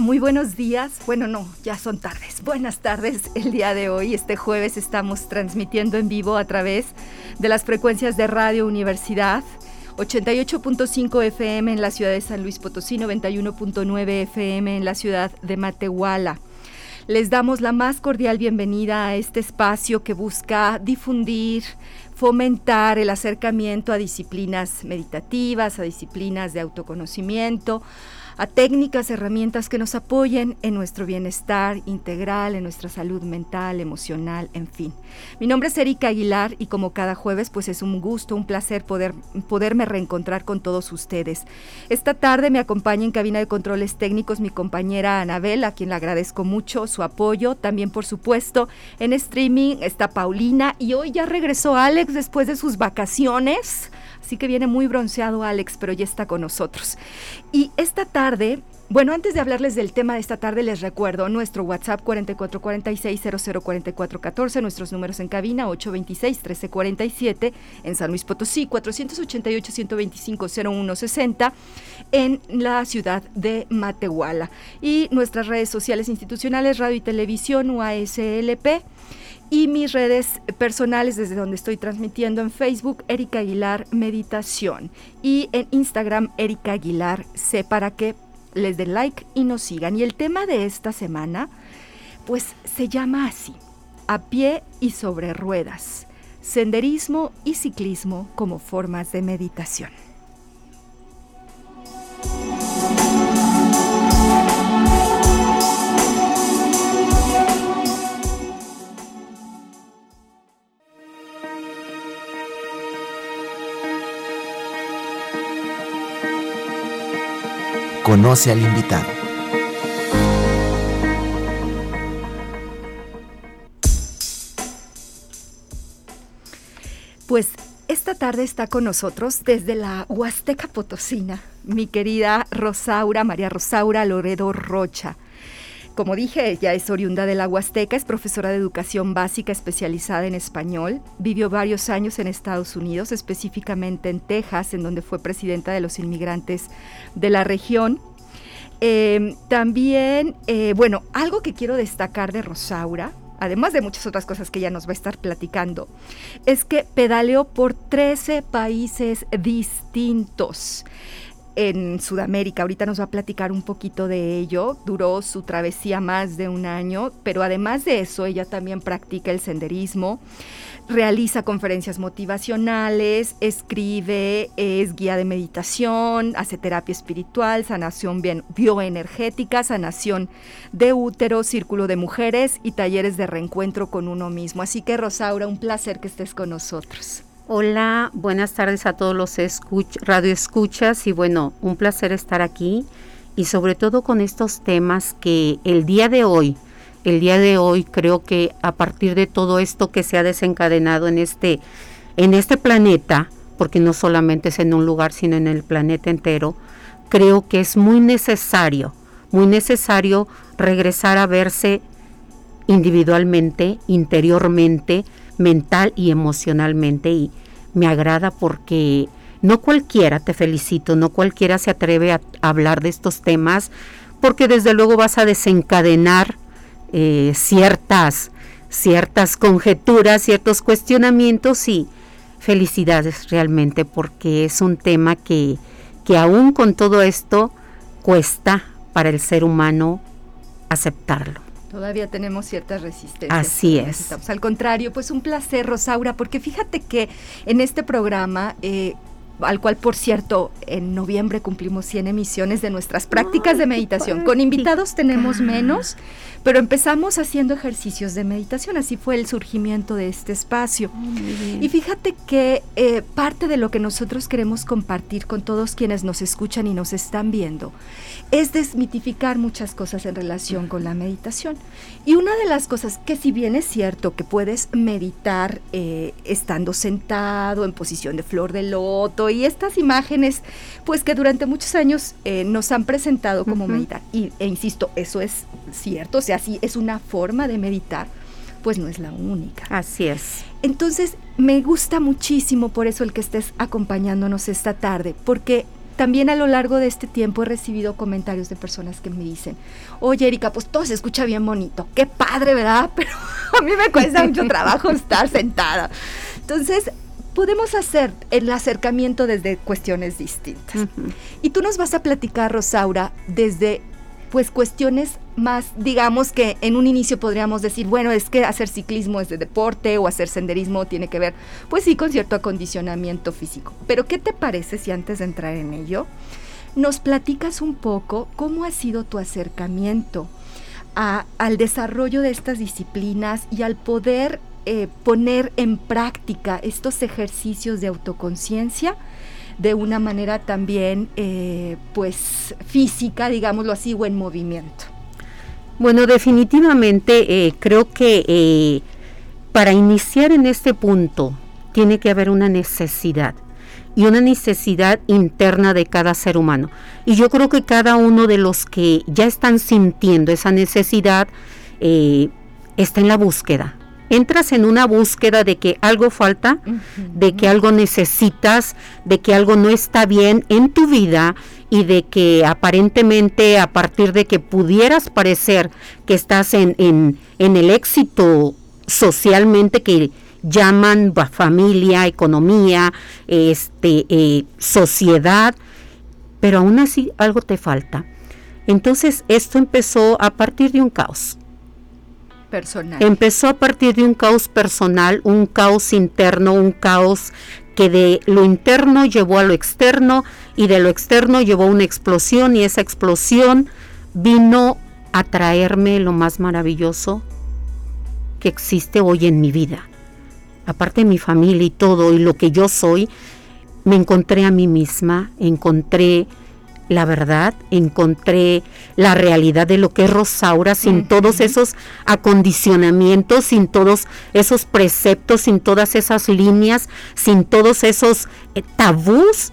Muy buenos días. Bueno, no, ya son tardes. Buenas tardes. El día de hoy, este jueves, estamos transmitiendo en vivo a través de las frecuencias de Radio Universidad. 88.5 FM en la ciudad de San Luis Potosí, 91.9 FM en la ciudad de Matehuala. Les damos la más cordial bienvenida a este espacio que busca difundir, fomentar el acercamiento a disciplinas meditativas, a disciplinas de autoconocimiento, a técnicas, herramientas que nos apoyen en nuestro bienestar integral, en nuestra salud mental, emocional, en fin. Mi nombre es Erika Aguilar y como cada jueves pues es un gusto, un placer poder, poderme reencontrar con todos ustedes. Esta tarde me acompaña en cabina de controles técnicos mi compañera Anabel, a quien le agradezco mucho su apoyo. También por supuesto en streaming está Paulina y hoy ya regresó Alex después de sus vacaciones. Así que viene muy bronceado Alex, pero ya está con nosotros. Y esta tarde bueno, antes de hablarles del tema de esta tarde, les recuerdo nuestro WhatsApp 4446-004414, nuestros números en cabina 826-1347, en San Luis Potosí 488-125-0160, en la ciudad de Matehuala. Y nuestras redes sociales institucionales, radio y televisión, UASLP y mis redes personales desde donde estoy transmitiendo en Facebook, Erika Aguilar Meditación y en Instagram, Erika Aguilar C, para que les den like y nos sigan. Y el tema de esta semana, pues se llama así, a pie y sobre ruedas, senderismo y ciclismo como formas de meditación. Conoce al invitado. Pues esta tarde está con nosotros desde la Huasteca Potosina mi querida Rosaura, María Rosaura Loredo Rocha. Como dije, ella es oriunda de la Huasteca, es profesora de educación básica especializada en español, vivió varios años en Estados Unidos, específicamente en Texas, en donde fue presidenta de los inmigrantes de la región. Eh, también, eh, bueno, algo que quiero destacar de Rosaura, además de muchas otras cosas que ella nos va a estar platicando, es que pedaleó por 13 países distintos en Sudamérica. Ahorita nos va a platicar un poquito de ello. Duró su travesía más de un año, pero además de eso, ella también practica el senderismo, realiza conferencias motivacionales, escribe, es guía de meditación, hace terapia espiritual, sanación bioenergética, sanación de útero, círculo de mujeres y talleres de reencuentro con uno mismo. Así que Rosaura, un placer que estés con nosotros. Hola, buenas tardes a todos los escuch radio y bueno, un placer estar aquí y sobre todo con estos temas que el día de hoy, el día de hoy creo que a partir de todo esto que se ha desencadenado en este en este planeta, porque no solamente es en un lugar, sino en el planeta entero, creo que es muy necesario, muy necesario regresar a verse individualmente, interiormente, mental y emocionalmente y me agrada porque no cualquiera, te felicito, no cualquiera se atreve a, hablar de estos temas porque desde luego vas a desencadenar eh, ciertas, ciertas conjeturas, ciertos cuestionamientos y felicidades realmente porque es un tema que, que aún con todo esto cuesta para el ser humano aceptarlo. Todavía tenemos ciertas resistencias. Así es. Al contrario, pues un placer, Rosaura, porque fíjate que en este programa eh, al cual por cierto en noviembre cumplimos 100 emisiones de nuestras prácticas de meditación. Con invitados tenemos menos, pero empezamos haciendo ejercicios de meditación, así fue el surgimiento de este espacio. y fíjate que eh, parte de lo que nosotros queremos compartir con todos quienes nos escuchan y nos están viendo es desmitificar muchas cosas en relación con la meditación. Y una de las cosas que si bien es cierto que puedes meditar eh, estando sentado en posición de flor de loto y estas imágenes, pues que durante muchos años eh, nos han presentado como meditar. Y, e insisto, eso es cierto, o sea, si es una forma de meditar, pues no es la única. Así es. Entonces, me gusta muchísimo por eso el que estés acompañándonos esta tarde, porque también a lo largo de este tiempo he recibido comentarios de personas que me dicen, oye Erika, pues todo se escucha bien bonito, qué padre, ¿verdad? Pero a mí me cuesta mucho trabajo estar sentada. Entonces, podemos hacer el acercamiento desde cuestiones distintas. Y tú nos vas a platicar, Rosaura, desde pues cuestiones más, digamos que en un inicio podríamos decir, bueno, es que hacer ciclismo es de deporte o hacer senderismo tiene que ver, pues sí, con cierto acondicionamiento físico. Pero ¿qué te parece si antes de entrar en ello, nos platicas un poco cómo ha sido tu acercamiento al desarrollo de estas disciplinas y al poder eh, poner en práctica estos ejercicios de autoconciencia? de una manera también eh, pues física, digámoslo así, o en movimiento. Bueno, definitivamente eh, creo que eh, para iniciar en este punto tiene que haber una necesidad y una necesidad interna de cada ser humano. Y yo creo que cada uno de los que ya están sintiendo esa necesidad está en la búsqueda, entras en una búsqueda de que algo falta, de que algo necesitas, de que algo no está bien en tu vida y de que aparentemente a partir de que pudieras parecer que estás en, en, el éxito socialmente que llaman familia, economía, este, eh, sociedad, pero aún así algo te falta. Entonces esto empezó a partir de un caos Empezó a partir de un caos personal, un caos interno, un caos que de lo interno llevó a lo externo y de lo externo llevó una explosión y esa explosión vino a traerme lo más maravilloso que existe hoy en mi vida. Aparte de mi familia y todo y lo que yo soy, me encontré a mí misma, encontré la verdad, encontré la realidad de lo que es Rosaura sin todos esos acondicionamientos, sin todos esos preceptos, sin todas esas líneas, sin todos esos eh, tabús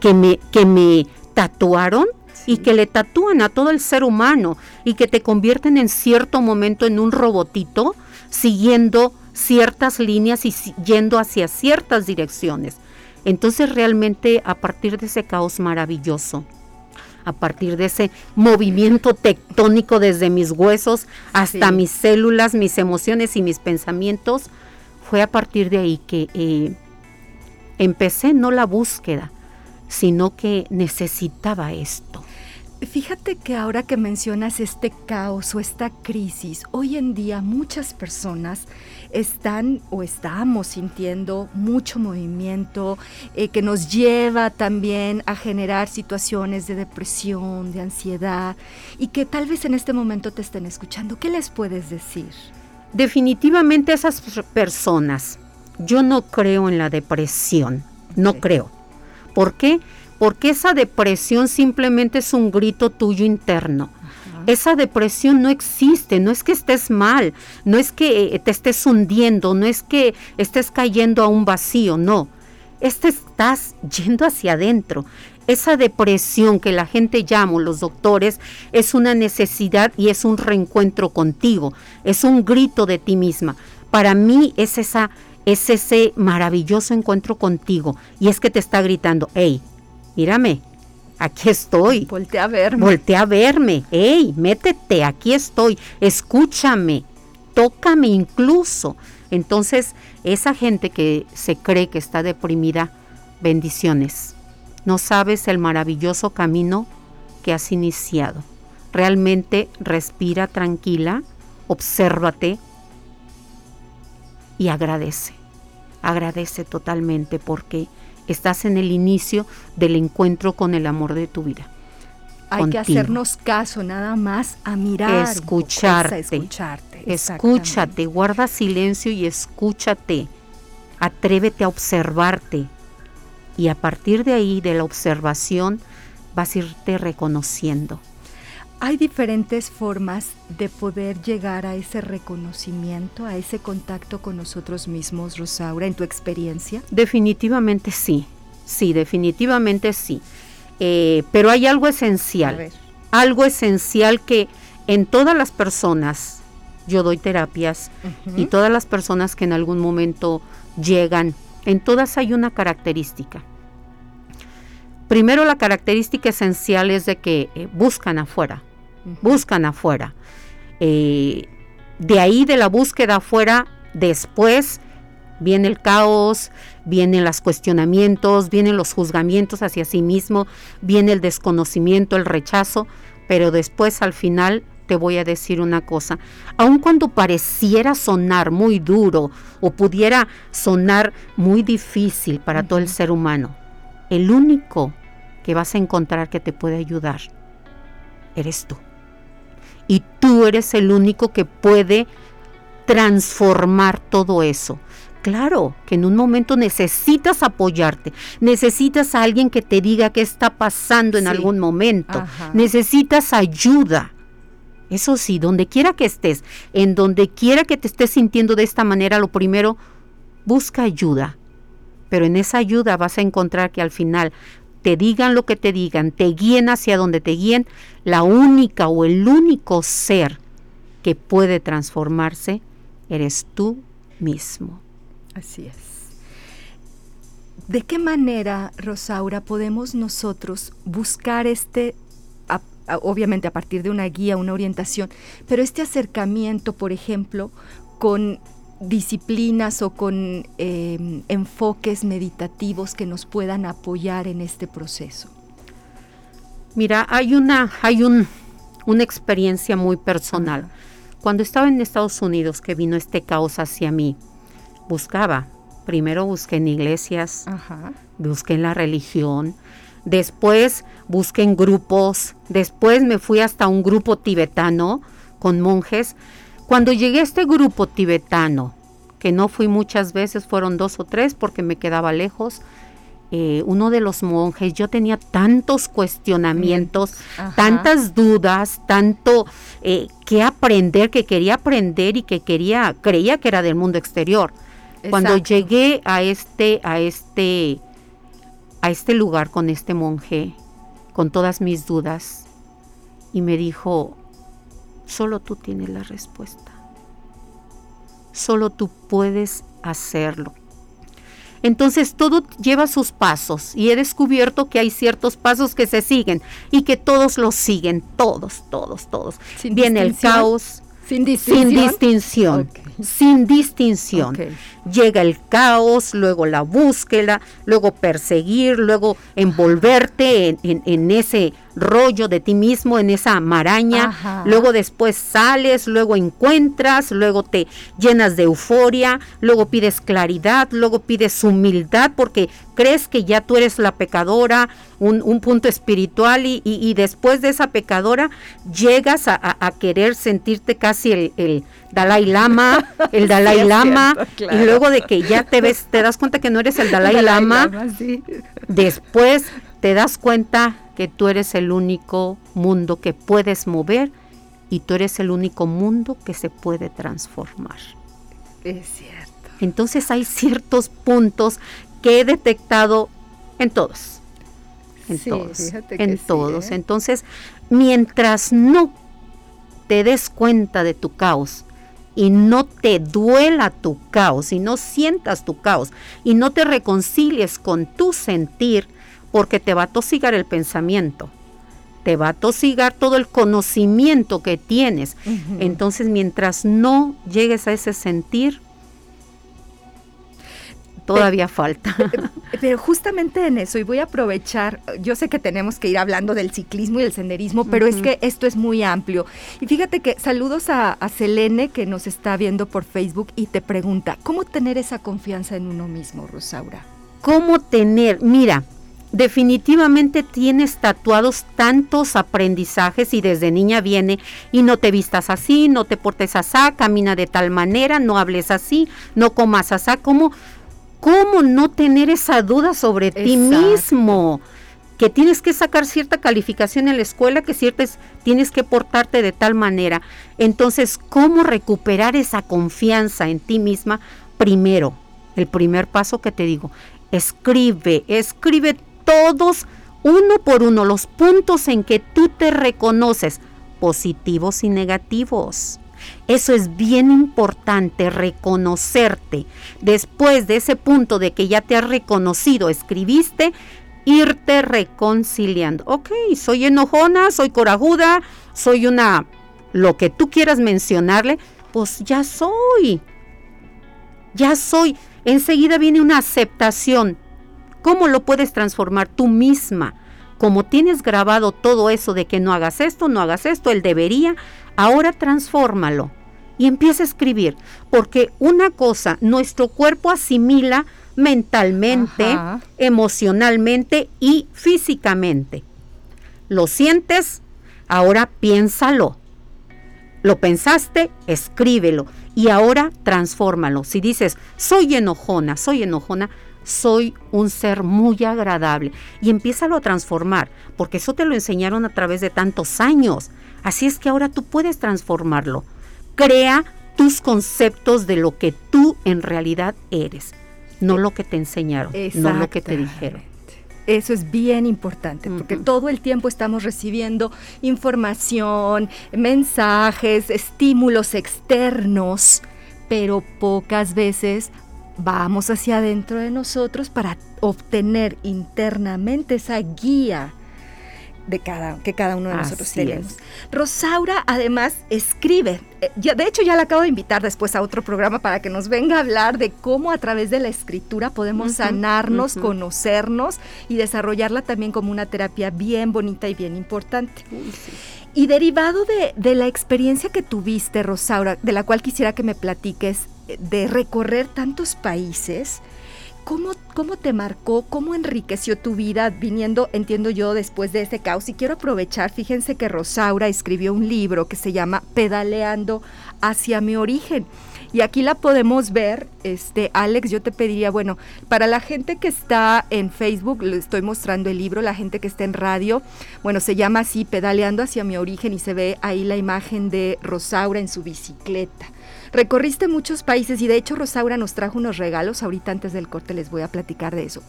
que me, que me tatuaron y que le tatúan a todo el ser humano y que te convierten en cierto momento en un robotito siguiendo ciertas líneas y yendo hacia ciertas direcciones. Entonces realmente a partir de ese caos maravilloso, a partir de ese movimiento tectónico desde mis huesos hasta mis células, mis emociones y mis pensamientos, fue a partir de ahí que eh, empecé no la búsqueda, sino que necesitaba esto. Fíjate que ahora que mencionas este caos o esta crisis, hoy en día muchas personas están o estamos sintiendo mucho movimiento eh, que nos lleva también a generar situaciones de depresión, de ansiedad y que tal vez en este momento te estén escuchando. ¿Qué les puedes decir? Definitivamente esas personas, yo no creo en la depresión, no creo. ¿Por qué? Porque esa depresión simplemente es un grito tuyo interno esa depresión no existe, no es que estés mal, no es que eh, te estés hundiendo, no es que estés cayendo a un vacío, no. Este estás yendo hacia adentro. Esa depresión que la gente llama, los doctores, es una necesidad y es un reencuentro contigo, es un grito de ti misma. Para mí es esa es ese maravilloso encuentro contigo y es que te está gritando, hey, mírame, aquí estoy. Voltea a verme. Voltea a verme. Hey, métete, aquí estoy. Escúchame, tócame incluso. Entonces, esa gente que se cree que está deprimida, bendiciones. No sabes el maravilloso camino que has iniciado. Realmente respira tranquila, obsérvate y agradece. Agradece totalmente porque estás en el inicio del encuentro con el amor de tu vida. Hay que hacernos caso nada más a mirar. Escucharte. escucharte. Escúchate, guarda silencio y escúchate. Atrévete a observarte. Y a partir de ahí, de la observación, vas a irte reconociendo. Hay diferentes formas de poder llegar a ese reconocimiento, a ese contacto con nosotros mismos, Rosaura, en tu experiencia. Definitivamente sí, sí, definitivamente sí. Eh, pero hay algo esencial, algo esencial que en todas las personas, yo doy terapias y todas las personas que en algún momento llegan, en todas hay una característica. Primero la característica esencial es de que eh, buscan afuera, buscan afuera. Eh, de ahí de la búsqueda afuera, después viene el caos, vienen los cuestionamientos, vienen los juzgamientos hacia sí mismo, viene el desconocimiento, el rechazo, pero después al final te voy a decir una cosa, aun cuando pareciera sonar muy duro o pudiera sonar muy difícil para todo el ser humano, el único que vas a encontrar que te puede ayudar eres tú. Y tú eres el único que puede transformar todo eso. Claro que en un momento necesitas apoyarte, necesitas a alguien que te diga qué está pasando en algún momento, necesitas ayuda. Eso sí, donde quiera que estés, en donde quiera que te estés sintiendo de esta manera, lo primero, busca ayuda. Pero en esa ayuda vas a encontrar que al final te digan lo que te digan, te guíen hacia donde te guíen, la única o el único ser que puede transformarse eres tú mismo. Así es. ¿De qué manera, Rosaura, podemos nosotros buscar este, obviamente a partir de una guía, una orientación, pero este acercamiento, por ejemplo, con disciplinas o con em, enfoques meditativos que nos puedan apoyar en este proceso? Mira, hay una, hay un, una experiencia muy personal. Cuando estaba en Estados Unidos, que vino este caos hacia mí, buscaba. Primero busqué en iglesias, busqué en la religión, después busqué en grupos, después me fui hasta un grupo tibetano con monjes. Cuando llegué a este grupo tibetano, que no fui muchas veces, fueron dos o tres porque me quedaba lejos, eh, uno de los monjes, yo tenía tantos cuestionamientos, tantas dudas, tanto eh, que aprender, que quería aprender y que quería, creía que era del mundo exterior. Cuando llegué a este, a este, a este lugar con este monje, con todas mis dudas, y me dijo, solo tú tienes la respuesta. Solo tú puedes hacerlo. Entonces todo lleva sus pasos y he descubierto que hay ciertos pasos que se siguen y que todos los siguen, todos, todos, todos. Viene el caos, sin distinción. Sin distinción. Llega el caos, luego la búsqueda, luego perseguir, luego envolverte en, ese rollo de ti mismo, en esa maraña. Luego después sales, luego encuentras, luego te llenas de euforia, luego pides claridad, luego pides humildad porque crees que ya tú eres la pecadora, un, punto espiritual y, después de esa pecadora llegas a, querer sentirte casi el, Dalai Lama, el Dalai Lama, y luego de que ya te ves, te das cuenta que no eres el Dalai, Lama, después te das cuenta que tú eres el único mundo que puedes mover y tú eres el único mundo que se puede transformar. Es cierto. Entonces hay ciertos puntos que he detectado en todos en todos, en todos. ¿eh? Entonces, mientras no te des cuenta de tu caos y no te duela tu caos y no sientas tu caos y no te reconcilies con tu sentir, porque te va a tosigar el pensamiento, te va a tosigar todo el conocimiento que tienes. Entonces, mientras no llegues a ese sentir, todavía falta. Pero justamente en eso, y voy a aprovechar, yo sé que tenemos que ir hablando del ciclismo y el senderismo, pero es que esto es muy amplio. Y fíjate que saludos a, a Selene que nos está viendo por Facebook y te pregunta, ¿cómo tener esa confianza en uno mismo, Rosaura? cómo tener, mira, definitivamente tienes tatuados tantos aprendizajes y desde niña viene y no te vistas así, no te portes así, camina de tal manera, no hables así, no comas así, ¿cómo, cómo no tener esa duda sobre ti mismo? Que tienes que sacar cierta calificación en la escuela, que ciertas tienes que portarte de tal manera. Entonces, ¿cómo recuperar esa confianza en ti misma? Primero, el primer paso que te digo, escribe, escribe todos uno por uno los puntos en que tú te reconoces, positivos y negativos. Eso es bien importante, reconocerte. Después de ese punto de que ya te has reconocido, escribiste, irte reconciliando. Ok, soy enojona, soy corajuda, soy una, lo que tú quieras mencionarle, pues ya soy. Ya soy. Enseguida viene una aceptación. ¿Cómo lo puedes transformar tú misma? Como tienes grabado todo eso de que no hagas esto, no hagas esto, él debería, ahora transfórmalo y empieza a escribir. Porque una cosa, nuestro cuerpo asimila mentalmente, emocionalmente y físicamente. ¿Lo sientes? Ahora piénsalo. Lo pensaste, escríbelo y ahora transfórmalo. Si dices, soy enojona, soy enojona, soy un ser muy agradable. Y empiézalo a transformar, porque eso te lo enseñaron a través de tantos años. Así es que ahora tú puedes transformarlo. Crea tus conceptos de lo que tú en realidad eres, no lo que te enseñaron, no lo que te dijeron. Eso es bien importante, porque todo el tiempo estamos recibiendo información, mensajes, estímulos externos, pero pocas veces vamos hacia adentro de nosotros para obtener internamente esa guía de cada, que cada uno de nosotros tenemos. Rosaura además escribe, eh, de hecho ya la acabo de invitar después a otro programa para que nos venga a hablar de cómo a través de la escritura podemos sanarnos, conocernos y desarrollarla también como una terapia bien bonita y bien importante. Y derivado de, de la experiencia que tuviste, Rosaura, de la cual quisiera que me platiques, de recorrer tantos países, ¿Cómo, ¿Cómo, te marcó, cómo enriqueció tu vida viniendo, entiendo yo, después de este caos? Y quiero aprovechar, fíjense que Rosaura escribió un libro que se llama Pedaleando hacia mi origen. Y aquí la podemos ver, este, Alex, yo te pediría, bueno, para la gente que está en Facebook, le estoy mostrando el libro, la gente que está en radio, bueno, se llama así, Pedaleando hacia mi origen y se ve ahí la imagen de Rosaura en su bicicleta. Recorriste muchos países y de hecho Rosaura nos trajo unos regalos. Ahorita antes del corte les voy a platicar de eso.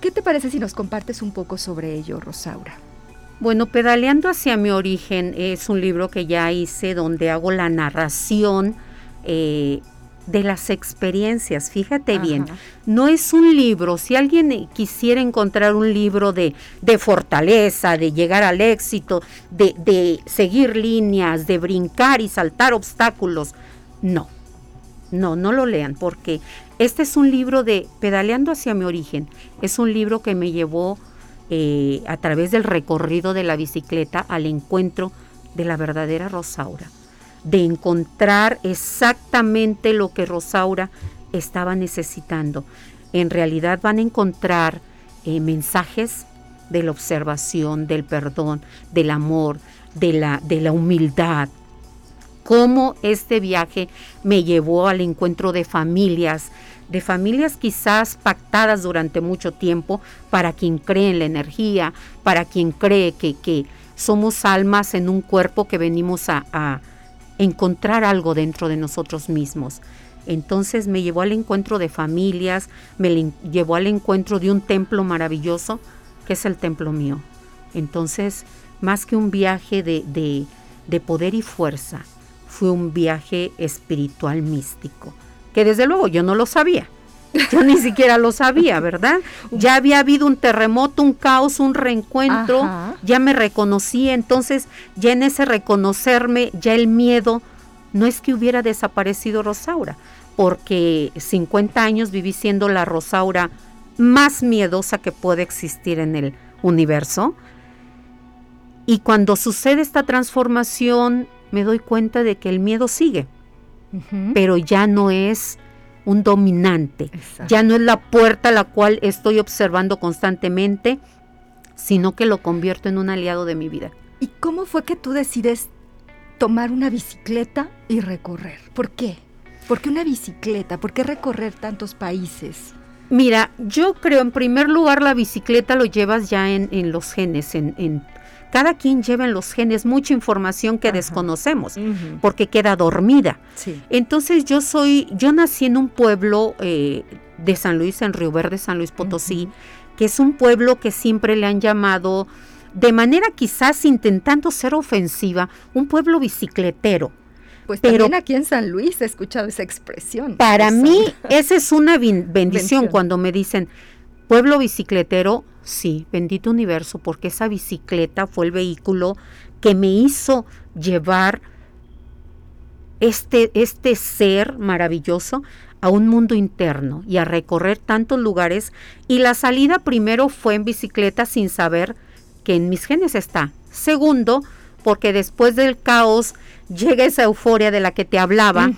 ¿Qué te parece si nos compartes un poco sobre ello, Rosaura? Bueno, Pedaleando hacia mi origen es un libro que ya hice donde hago la narración eh, de las experiencias. Fíjate bien, no es un libro, si alguien quisiera encontrar un libro de, de fortaleza, de llegar al éxito, de, de seguir líneas, de brincar y saltar obstáculos, no, no, no lo lean porque este es un libro de Pedaleando hacia mi origen. Es un libro que me llevó eh, a través del recorrido de la bicicleta al encuentro de la verdadera Rosaura, de encontrar exactamente lo que Rosaura estaba necesitando. En realidad van a encontrar eh, mensajes de la observación, del perdón, del amor, de la, de la humildad, cómo este viaje me llevó al encuentro de familias, de familias quizás pactadas durante mucho tiempo para quien cree en la energía, para quien cree que, que somos almas en un cuerpo que venimos a, a encontrar algo dentro de nosotros mismos. Entonces me llevó al encuentro de familias, me llevó al encuentro de un templo maravilloso, que es el templo mío. Entonces, más que un viaje de, de, de poder y fuerza, fue un viaje espiritual místico, que desde luego yo no lo sabía. Yo ni siquiera lo sabía, ¿verdad? Ya había habido un terremoto, un caos, un reencuentro, ya me reconocí, entonces ya en ese reconocerme, ya el miedo, no es que hubiera desaparecido Rosaura, porque 50 años viví siendo la Rosaura más miedosa que puede existir en el universo. Y cuando sucede esta transformación me doy cuenta de que el miedo sigue, pero ya no es un dominante. Ya no es la puerta la cual estoy observando constantemente, sino que lo convierto en un aliado de mi vida. ¿Y cómo fue que tú decides tomar una bicicleta y recorrer? ¿Por qué? ¿Por qué una bicicleta? ¿Por qué recorrer tantos países? Mira, yo creo en primer lugar la bicicleta lo llevas ya en, los genes, en, cada quien lleva en los genes mucha información que desconocemos porque queda dormida. Entonces yo soy, yo nací en un pueblo eh, de San Luis, en Río Verde, San Luis Potosí, que es un pueblo que siempre le han llamado, de manera quizás intentando ser ofensiva, un pueblo bicicletero. Pues Pero también aquí en San Luis he escuchado esa expresión. Para mí, esa es una bendición cuando me dicen pueblo bicicletero. Sí, bendito universo, porque esa bicicleta fue el vehículo que me hizo llevar este, este ser maravilloso a un mundo interno y a recorrer tantos lugares. Y la salida primero fue en bicicleta sin saber que en mis genes está. Segundo, porque después del caos llega esa euforia de la que te hablaba,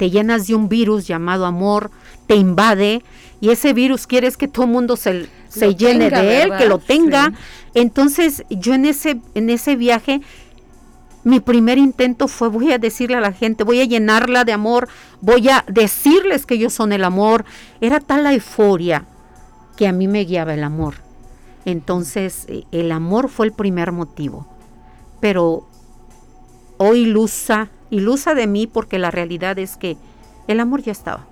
te llenas de un virus llamado amor, te invade y ese virus quieres que todo el mundo se, se llene de él, que lo tenga. Entonces yo en ese, en ese viaje, mi primer intento fue voy a decirle a la gente, voy a llenarla de amor, voy a decirles que ellos son el amor. Era tal la euforia que a mí me guiaba el amor. Entonces eh, el amor fue el primer motivo. Pero o ilusa, ilusa de mí porque la realidad es que el amor ya estaba.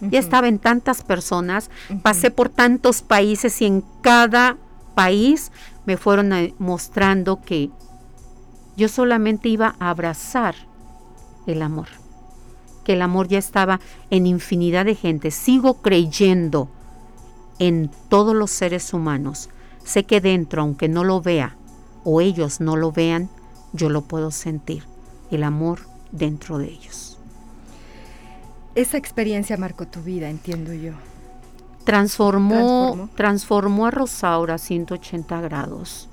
Ya estaba en tantas personas, pasé por tantos países y en cada país me fueron eh, mostrando que yo solamente iba a abrazar el amor, que el amor ya estaba en infinidad de gente. Sigo creyendo en todos los seres humanos. Sé que dentro, aunque no lo vea o ellos no lo vean, yo lo puedo sentir, el amor dentro de ellos. Esa experiencia marcó tu vida, entiendo yo. Transformó, transformó, a Rosaura 180 grados.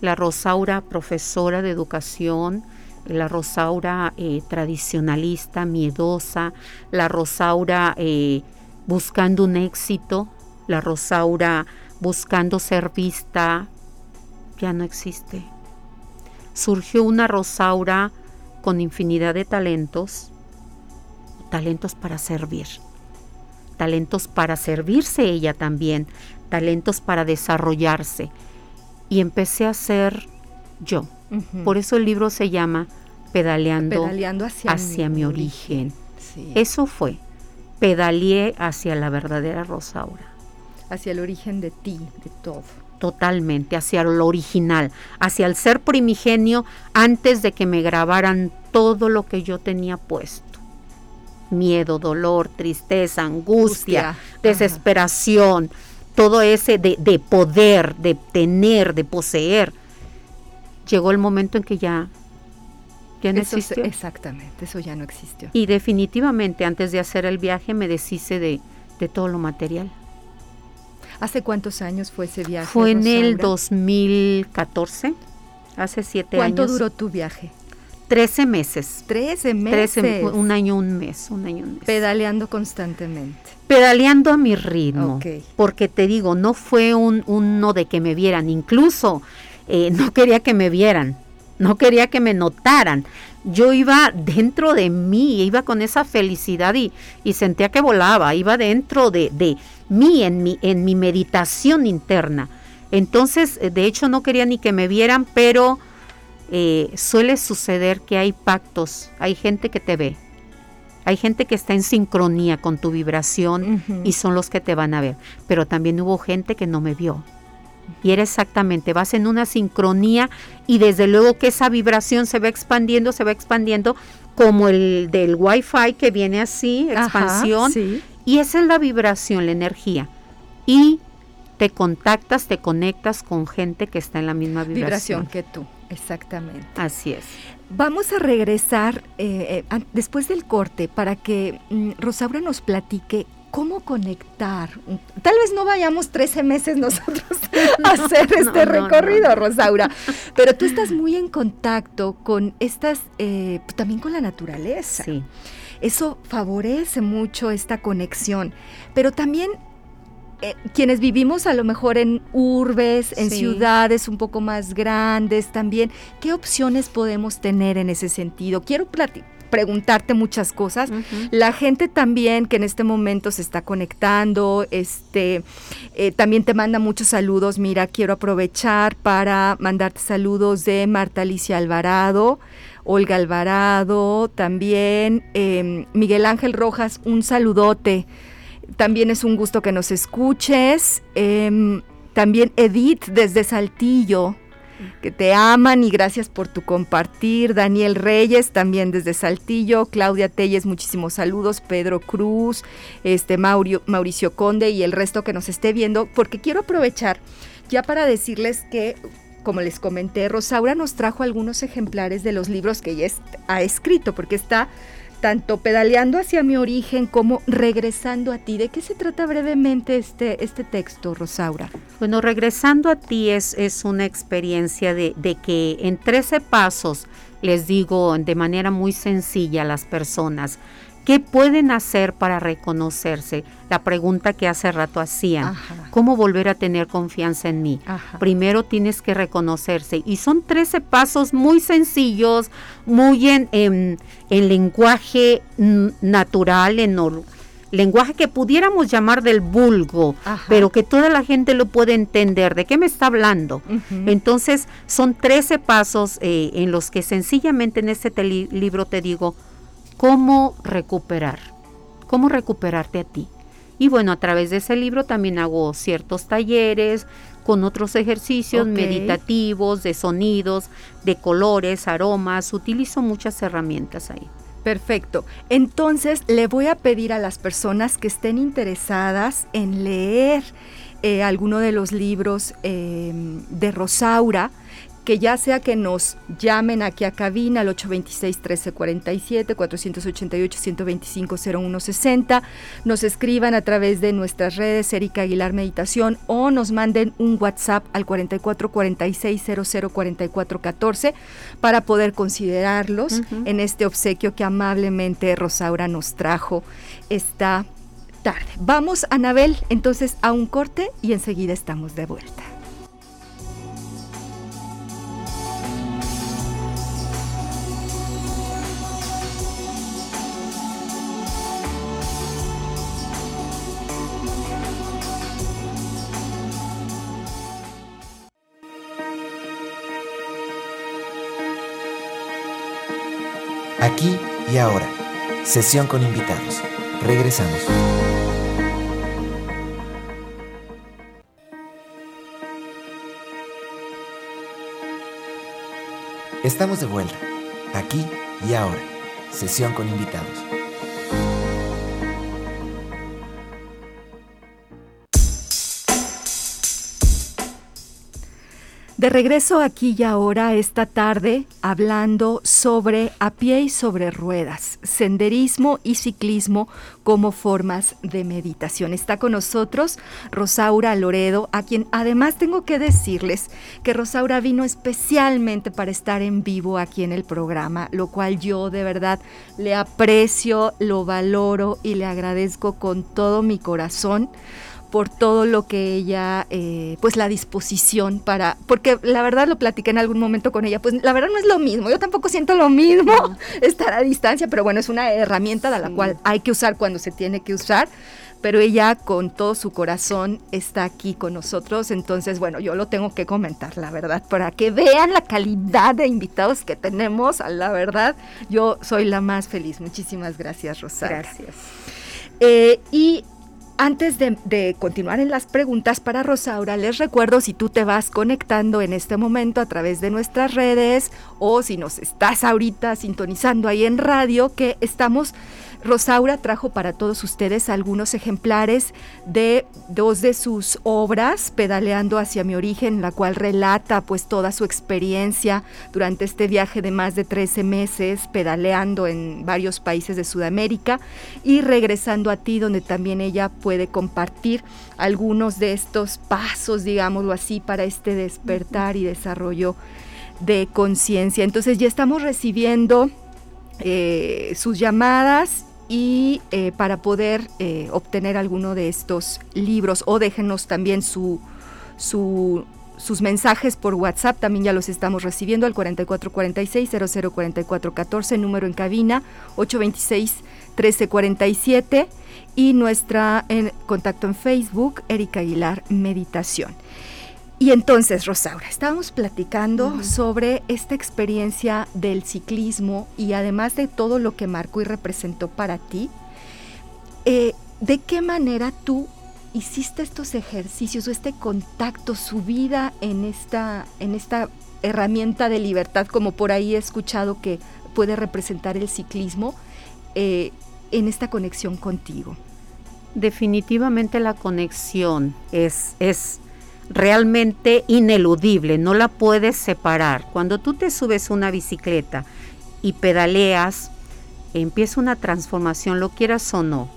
La Rosaura profesora de educación, la Rosaura eh, tradicionalista, miedosa, la Rosaura eh, buscando un éxito, la Rosaura buscando ser vista, ya no existe surgió una Rosaura con infinidad de talentos, talentos para servir, talentos para servirse ella también, talentos para desarrollarse. Y empecé a ser yo. Por eso el libro se llama Pedaleando, hacia, mi, origen. Eso fue. Pedaleé hacia la verdadera Rosaura. Hacia el origen de ti, de todo totalmente hacia lo original, hacia el ser primigenio antes de que me grabaran todo lo que yo tenía puesto. Miedo, dolor, tristeza, angustia, desesperación, todo ese de, de, poder, de tener, de poseer. Llegó el momento en que ya, ya no existió. Exactamente, eso ya no existió. Y definitivamente antes de hacer el viaje me deshice de, de todo lo material. ¿Hace cuántos años fue ese viaje? Fue en el 2014, hace siete años. ¿Cuánto duró tu viaje? Trece meses. Trece meses. un año, un mes, un año, un mes. Pedaleando constantemente. Pedaleando a mi ritmo. Porque te digo, no fue un, no de que me vieran, incluso eh, no quería que me vieran, no quería que me notaran. Yo iba dentro de mí, iba con esa felicidad y, y sentía que volaba, iba dentro de, de, mí, en mi, en mi meditación interna. Entonces, eh, de hecho, no quería ni que me vieran, pero eh, suele suceder que hay pactos, hay gente que te ve, hay gente que está en sincronía con tu vibración y son los que te van a ver, pero también hubo gente que no me vio. Y era exactamente, vas en una sincronía y desde luego que esa vibración se va expandiendo, se va expandiendo como el del wifi que viene así, expansión, y esa es la vibración, la energía. Y te contactas, te conectas con gente que está en la misma vibración. Vibración que tú, exactamente. Así es. Vamos a regresar eh, eh, después del corte para que mm, Rosaura nos platique cómo conectar. Tal vez no vayamos 13 meses nosotros a hacer este recorrido, Rosaura, pero tú estás muy en contacto con estas, eh, también con la naturaleza. Sí. Eso favorece mucho esta conexión. Pero también eh, quienes vivimos a lo mejor en urbes, en ciudades un poco más grandes también, ¿qué opciones podemos tener en ese sentido? Quiero preguntarte muchas cosas. La gente también que en este momento se está conectando, este, eh, también te manda muchos saludos. Mira, quiero aprovechar para mandarte saludos de Marta Alicia Alvarado. Olga Alvarado, también em, Miguel Ángel Rojas, un saludote. También es un gusto que nos escuches. Em, también Edith desde Saltillo, que te aman y gracias por tu compartir. Daniel Reyes también desde Saltillo. Claudia Telles, muchísimos saludos. Pedro Cruz, este Mauricio Conde y el resto que nos esté viendo, porque quiero aprovechar ya para decirles que como les comenté, Rosaura nos trajo algunos ejemplares de los libros que ella ha escrito, porque está tanto pedaleando hacia mi origen como regresando a ti. ¿De qué se trata brevemente este, este texto, Rosaura? Bueno, regresando a ti es, es una experiencia de, de que en 13 pasos les digo de manera muy sencilla a las personas, ¿Qué pueden hacer para reconocerse? La pregunta que hace rato hacían. ¿Cómo volver a tener confianza en mí? Primero tienes que reconocerse. Y son 13 pasos muy sencillos, muy en, en, lenguaje natural, en lenguaje que pudiéramos llamar del vulgo, pero que toda la gente lo puede entender. ¿De qué me está hablando? Entonces, son 13 pasos eh, en los que sencillamente en este libro te digo, cómo recuperar, cómo recuperarte a ti. Y bueno, a través de ese libro también hago ciertos talleres con otros ejercicios meditativos, de sonidos, de colores, aromas. Utilizo muchas herramientas ahí. Perfecto. Entonces le voy a pedir a las personas que estén interesadas en leer eh, alguno de los libros eh, de Rosaura, que ya sea que nos llamen aquí a cabina al 826-1347, 488-125-0160, nos escriban a través de nuestras redes Erika Aguilar Meditación o nos manden un WhatsApp al 4446004414 para poder considerarlos en este obsequio que amablemente Rosaura nos trajo esta tarde. Vamos, Anabel, entonces a un corte y enseguida estamos de vuelta. Aquí y ahora. Sesión con invitados. Regresamos. Estamos de vuelta. Aquí y ahora. Sesión con invitados. De regreso aquí y ahora esta tarde hablando sobre a pie y sobre ruedas, senderismo y ciclismo como formas de meditación. Está con nosotros Rosaura Loredo, a quien además tengo que decirles que Rosaura vino especialmente para estar en vivo aquí en el programa, lo cual yo de verdad le aprecio, lo valoro y le agradezco con todo mi corazón por todo lo que ella, eh, pues la disposición para, porque la verdad lo platiqué en algún momento con ella, pues la verdad no es lo mismo, yo tampoco siento lo mismo estar a distancia, pero bueno, es una herramienta de la cual hay que usar cuando se tiene que usar pero ella con todo su corazón está aquí con nosotros, entonces bueno, yo lo tengo que comentar, la verdad, para que vean la calidad de invitados que tenemos, la verdad, yo soy la más feliz. Muchísimas gracias, Rosario. Gracias. Eh, y antes de, continuar en las preguntas para Rosaura, les recuerdo si tú te vas conectando en este momento a través de nuestras redes o si nos estás ahorita sintonizando ahí en radio, que estamos Rosaura trajo para todos ustedes algunos ejemplares de dos de sus obras, Pedaleando hacia mi origen, la cual relata pues toda su experiencia durante este viaje de más de 13 meses, pedaleando en varios países de Sudamérica y regresando a ti, donde también ella puede compartir algunos de estos pasos, digámoslo así, para este despertar y desarrollo de conciencia. Entonces ya estamos recibiendo eh, sus llamadas y eh, para poder eh, obtener alguno de estos libros. O déjenos también su, su, sus mensajes por WhatsApp, también ya los estamos recibiendo al 4446-004414, número en cabina 826-1347 y nuestra en contacto en Facebook, Erika Aguilar Meditación. Y entonces, Rosaura, estábamos platicando sobre esta experiencia del ciclismo y además de todo lo que marcó y representó para ti, eh, ¿de qué manera tú hiciste estos ejercicios o este contacto, su vida en esta, en esta herramienta de libertad, como por ahí he escuchado que puede representar el ciclismo, eh, en esta conexión contigo? Definitivamente la conexión es, es realmente ineludible, no la puedes separar. Cuando tú te subes una bicicleta y pedaleas, empieza una transformación, lo quieras o no.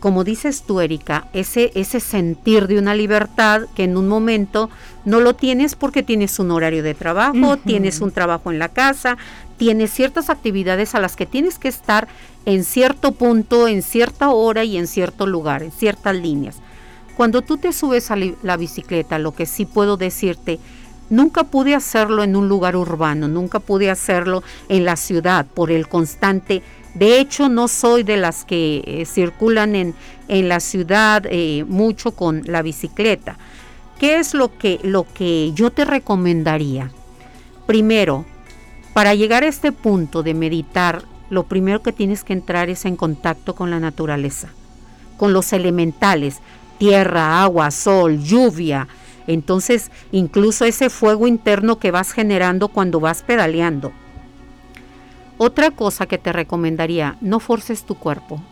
Como dices tú, Erika, ese, ese sentir de una libertad que en un momento no lo tienes porque tienes un horario de trabajo, tienes un trabajo en la casa, tienes ciertas actividades a las que tienes que estar en cierto punto, en cierta hora y en cierto lugar, en ciertas líneas. Cuando tú te subes a la bicicleta, lo que sí puedo decirte, nunca pude hacerlo en un lugar urbano, nunca pude hacerlo en la ciudad por el constante. De hecho, no soy de las que eh, circulan en, en, la ciudad eh, mucho con la bicicleta. ¿Qué es lo que, lo que yo te recomendaría? Primero, para llegar a este punto de meditar, lo primero que tienes que entrar es en contacto con la naturaleza, con los elementales, tierra, agua, sol, lluvia. Entonces, incluso ese fuego interno que vas generando cuando vas pedaleando. Otra cosa que te recomendaría, no forces tu cuerpo.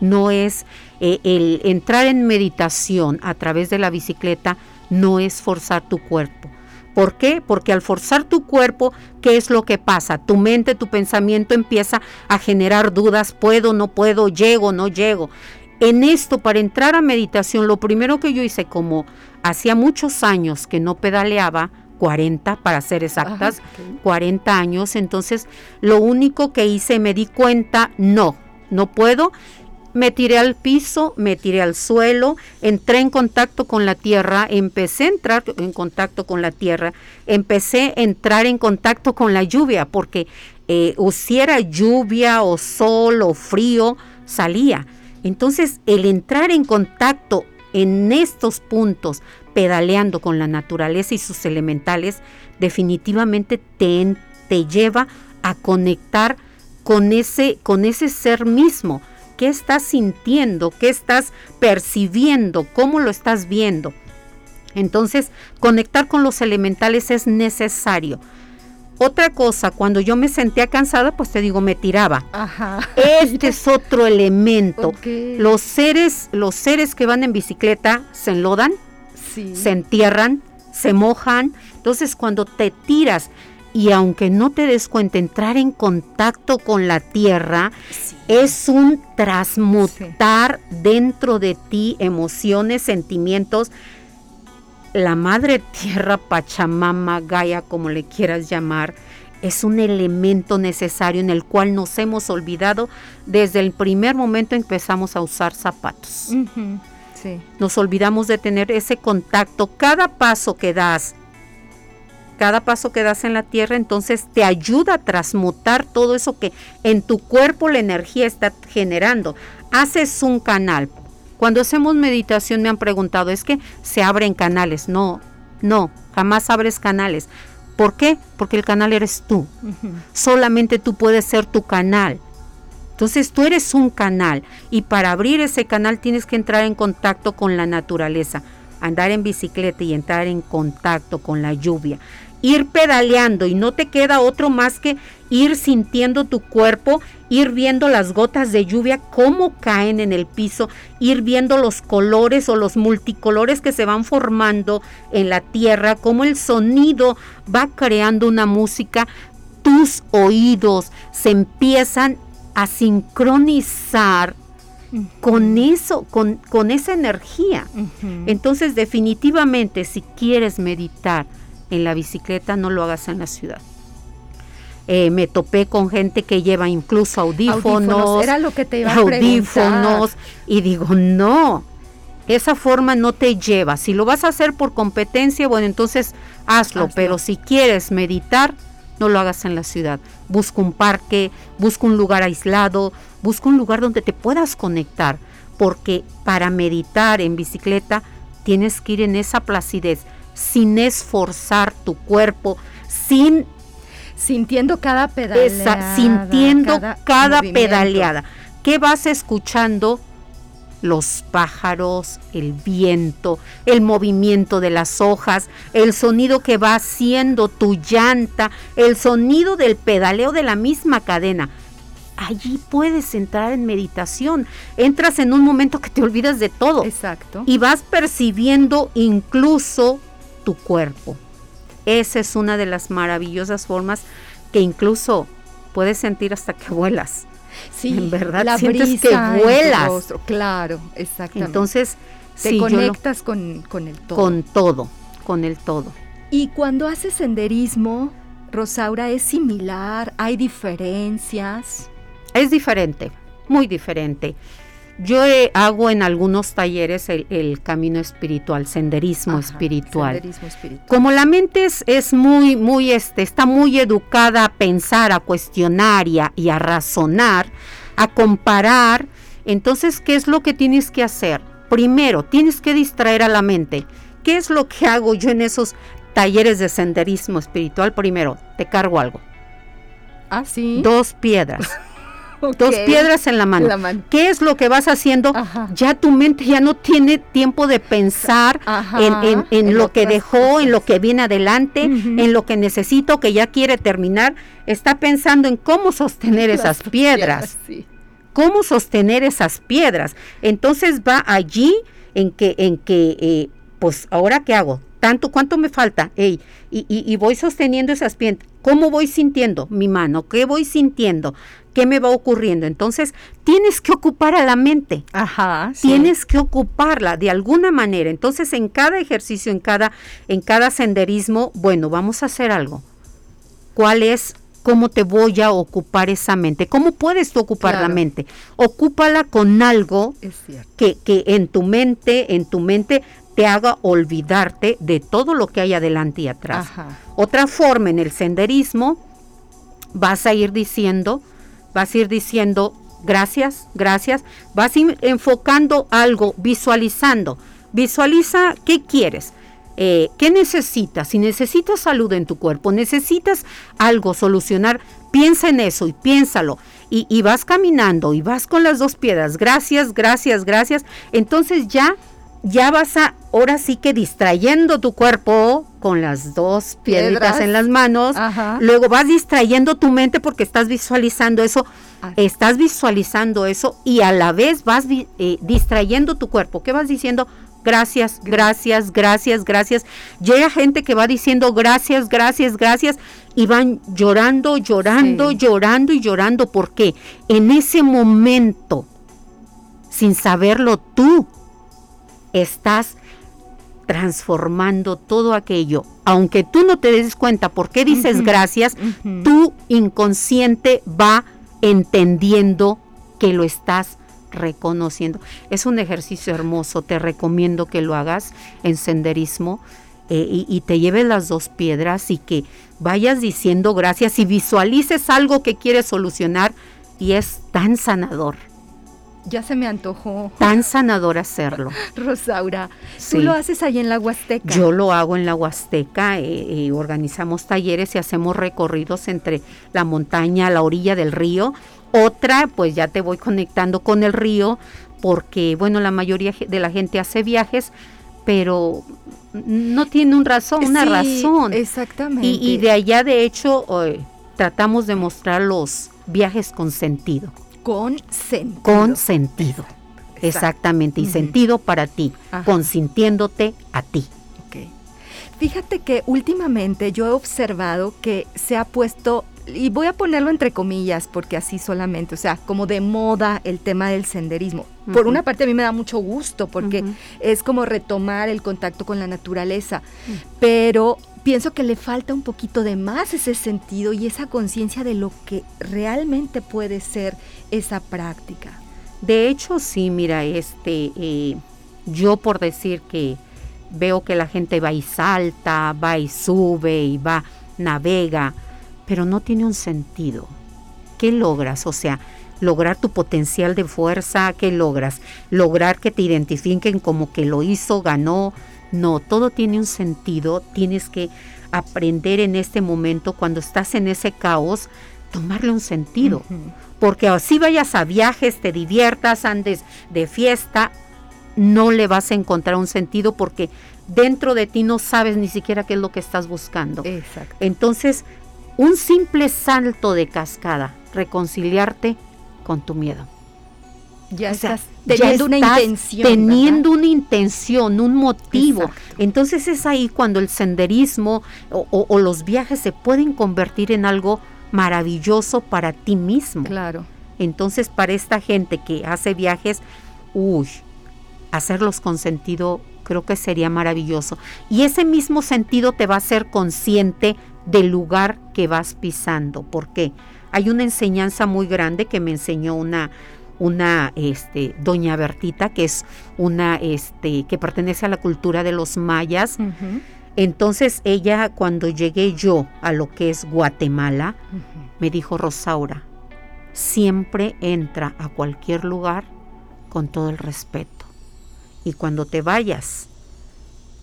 No es eh, el entrar en meditación a través de la bicicleta, no es forzar tu cuerpo. ¿Por qué? Porque al forzar tu cuerpo, ¿qué es lo que pasa? Tu mente, tu pensamiento empieza a generar dudas, puedo, no puedo, llego, no llego en esto, para entrar a meditación, lo primero que yo hice, como hacía muchos años que no pedaleaba, 40 para ser exactas, 40 años, entonces lo único que hice, me di cuenta, no, no puedo, me tiré al piso, me tiré al suelo, entré en contacto con la tierra, empecé a entrar en contacto con la tierra, empecé a entrar en contacto con la lluvia, porque eh, o si era lluvia o sol o frío, salía. Entonces, el entrar en contacto en estos puntos, pedaleando con la naturaleza y sus elementales, definitivamente te, te lleva a conectar con ese, con ese ser mismo. ¿Qué estás sintiendo? ¿Qué estás percibiendo? ¿Cómo lo estás viendo? Entonces, conectar con los elementales es necesario. Otra cosa, cuando yo me sentía cansada, pues te digo, me tiraba. Ajá. Este es otro elemento. Los seres, los seres que van en bicicleta se enlodan, se entierran, se mojan. Entonces, cuando te tiras y aunque no te des cuenta, entrar en contacto con la tierra es un transmutar dentro de ti emociones, sentimientos la madre tierra, Pachamama, Gaia, como le quieras llamar, es un elemento necesario en el cual nos hemos olvidado desde el primer momento en que empezamos a usar zapatos. Nos olvidamos de tener ese contacto. Cada paso que das, cada paso que das en la tierra, entonces te ayuda a transmutar todo eso que en tu cuerpo la energía está generando. Haces un canal cuando hacemos meditación me han preguntado, es que se abren canales. No, no, jamás abres canales. ¿Por qué? Porque el canal eres tú. Solamente tú puedes ser tu canal. Entonces tú eres un canal y para abrir ese canal tienes que entrar en contacto con la naturaleza, andar en bicicleta y entrar en contacto con la lluvia ir pedaleando y no te queda otro más que ir sintiendo tu cuerpo, ir viendo las gotas de lluvia, cómo caen en el piso, ir viendo los colores o los multicolores que se van formando en la tierra, cómo el sonido va creando una música, tus oídos se empiezan a sincronizar con eso, con, con esa energía. Entonces definitivamente si quieres meditar, en la bicicleta, no lo hagas en la ciudad. eh, me topé con gente que lleva incluso audífonos, era lo que te iba a audífonos, y digo, no, esa forma no te lleva. Si lo vas a hacer por competencia, bueno, entonces hazlo, pero si quieres meditar, no lo hagas en la ciudad. Busca un parque, busca un lugar aislado, busca un lugar donde te puedas conectar, porque para meditar en bicicleta tienes que ir en esa placidez, sin esforzar tu cuerpo, sin sintiendo cada pedaleada, sintiendo cada, pedaleada. ¿Qué vas escuchando? Los pájaros, el viento, el movimiento de las hojas, el sonido que va haciendo tu llanta, el sonido del pedaleo de la misma cadena. Allí puedes entrar en meditación. Entras en un momento que te olvidas de todo. Exacto. Y vas percibiendo incluso tu cuerpo. Esa es una de las maravillosas formas que incluso puedes sentir hasta que vuelas. Sí, en verdad la sientes que vuelas. claro, exactamente. Entonces, te conectas con, con el todo. Con todo, con el todo. Y cuando haces senderismo, Rosaura, ¿es similar? ¿Hay diferencias? Es diferente, muy diferente. Yo hago en algunos talleres el, camino espiritual, senderismo, espiritual. Como la mente es, muy, muy, este, está muy educada a pensar, a cuestionar y a, y a razonar, a comparar, entonces, ¿qué es lo que tienes que hacer? Primero, tienes que distraer a la mente. ¿Qué es lo que hago yo en esos talleres de senderismo espiritual? Primero, te cargo algo. Ah, sí. Dos piedras. Dos piedras en la, mano. ¿Qué es lo que vas haciendo? Ya tu mente ya no tiene tiempo de pensar en, lo que dejó, en lo que viene adelante, en lo que necesito, que ya quiere terminar. Está pensando en cómo sostener esas piedras. Cómo sostener esas piedras. Entonces va allí en que, en que eh, pues ahora qué hago? Tanto, ¿cuánto me falta? y, y, voy sosteniendo esas piedras. ¿Cómo voy sintiendo mi mano? ¿Qué voy sintiendo? ¿Qué me va ocurriendo? Entonces, tienes que ocupar a la mente. Ajá. Tienes que ocuparla de alguna manera. Entonces, en cada ejercicio, en cada, en cada senderismo, bueno, vamos a hacer algo. ¿Cuál es cómo te voy a ocupar esa mente. ¿Cómo puedes tú ocupar la mente? Ocúpala con algo que, que, en tu mente, en tu mente te haga olvidarte de todo lo que hay adelante y atrás. Otra forma en el senderismo, vas a ir diciendo, vas a ir diciendo gracias, gracias, vas a ir enfocando algo, visualizando. Visualiza qué quieres, eh, qué necesitas. Si necesitas salud en tu cuerpo, necesitas algo solucionar, piensa en eso y piénsalo. Y, y vas caminando y vas con las dos piedras, gracias, gracias, gracias. Entonces ya ya vas a, ahora sí que distrayendo tu cuerpo con las dos piedritas en las manos, luego vas distrayendo tu mente porque estás visualizando eso, estás visualizando eso y a la vez vas eh, distrayendo tu cuerpo. ¿Qué vas diciendo? Gracias, gracias, gracias, gracias. Llega gente que va diciendo gracias, gracias, gracias y van llorando, llorando, llorando y llorando. Porque en ese momento, sin saberlo tú, estás transformando todo aquello. Aunque tú no te des cuenta por qué dices gracias, tu inconsciente va entendiendo que lo estás reconociendo. Es un ejercicio hermoso, te recomiendo que lo hagas en senderismo eh, y, y, te lleves las dos piedras y que vayas diciendo gracias y visualices algo que quieres solucionar y es tan sanador. Ya se me antojó. Tan sanador hacerlo. Rosaura, tú lo haces ahí en la Huasteca. Yo lo hago en la Huasteca, eh, eh, organizamos talleres y hacemos recorridos entre la montaña, la orilla del río. Otra, pues ya te voy conectando con el río, porque bueno, la mayoría de la gente hace viajes, pero no tiene un razón, una razón. Exactamente. Y, de allá, de hecho, tratamos de mostrar los viajes con sentido. Con sentido. Con sentido. Exactamente. Y sentido para ti, consintiéndote a ti. Fíjate que últimamente yo he observado que se ha puesto y voy a ponerlo entre comillas porque así solamente, o sea, como de moda el tema del senderismo. Por una parte a mí me da mucho gusto porque es como retomar el contacto con la naturaleza, pero pienso que le falta un poquito de más ese sentido y esa conciencia de lo que realmente puede ser esa práctica. De hecho, sí, mira, este, eh, yo por decir que veo que la gente va y salta, va y sube y va, navega, pero no tiene un sentido. ¿Qué logras? O sea, lograr tu potencial de fuerza, ¿qué logras? Lograr que te identifiquen como que lo hizo, ganó. No, todo tiene un sentido, tienes que aprender en este momento, cuando estás en ese caos, tomarle un sentido. Porque así vayas a viajes, te diviertas, andes de fiesta, no le vas a encontrar un sentido porque dentro de ti no sabes ni siquiera qué es lo que estás buscando. Exacto. Entonces, un simple salto de cascada, reconciliarte con tu miedo. Ya estás teniendo una intención. Teniendo una intención, un motivo. Entonces es ahí cuando el senderismo o, los viajes se pueden convertir en algo maravilloso para ti mismo. Claro. Entonces para esta gente que hace viajes, uy, hacerlos con sentido creo que sería maravilloso. Y ese mismo sentido te va a hacer consciente del lugar que vas pisando. ¿Por qué? Hay una enseñanza muy grande que me enseñó una, una este, doña Bertita, que es una este, que pertenece a la cultura de los mayas. Entonces ella, cuando llegué yo a lo que es Guatemala, me dijo, Rosaura, siempre entra a cualquier lugar con todo el respeto. Y cuando te vayas,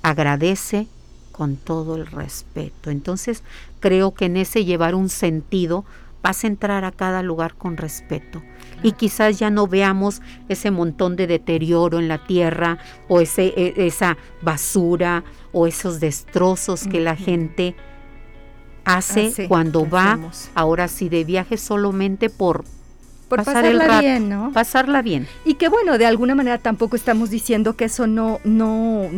agradece con todo el respeto. Entonces creo que en ese llevar un sentido vas a entrar a cada lugar con respeto. Y quizás ya no veamos ese montón de deterioro en la tierra o ese, e, esa basura o esos destrozos que la gente hace, cuando va, ahora sí, de viaje solamente por, por pasar pasarla bien, ¿no? Pasarla bien. Y que bueno, de alguna manera tampoco estamos diciendo que eso no, no,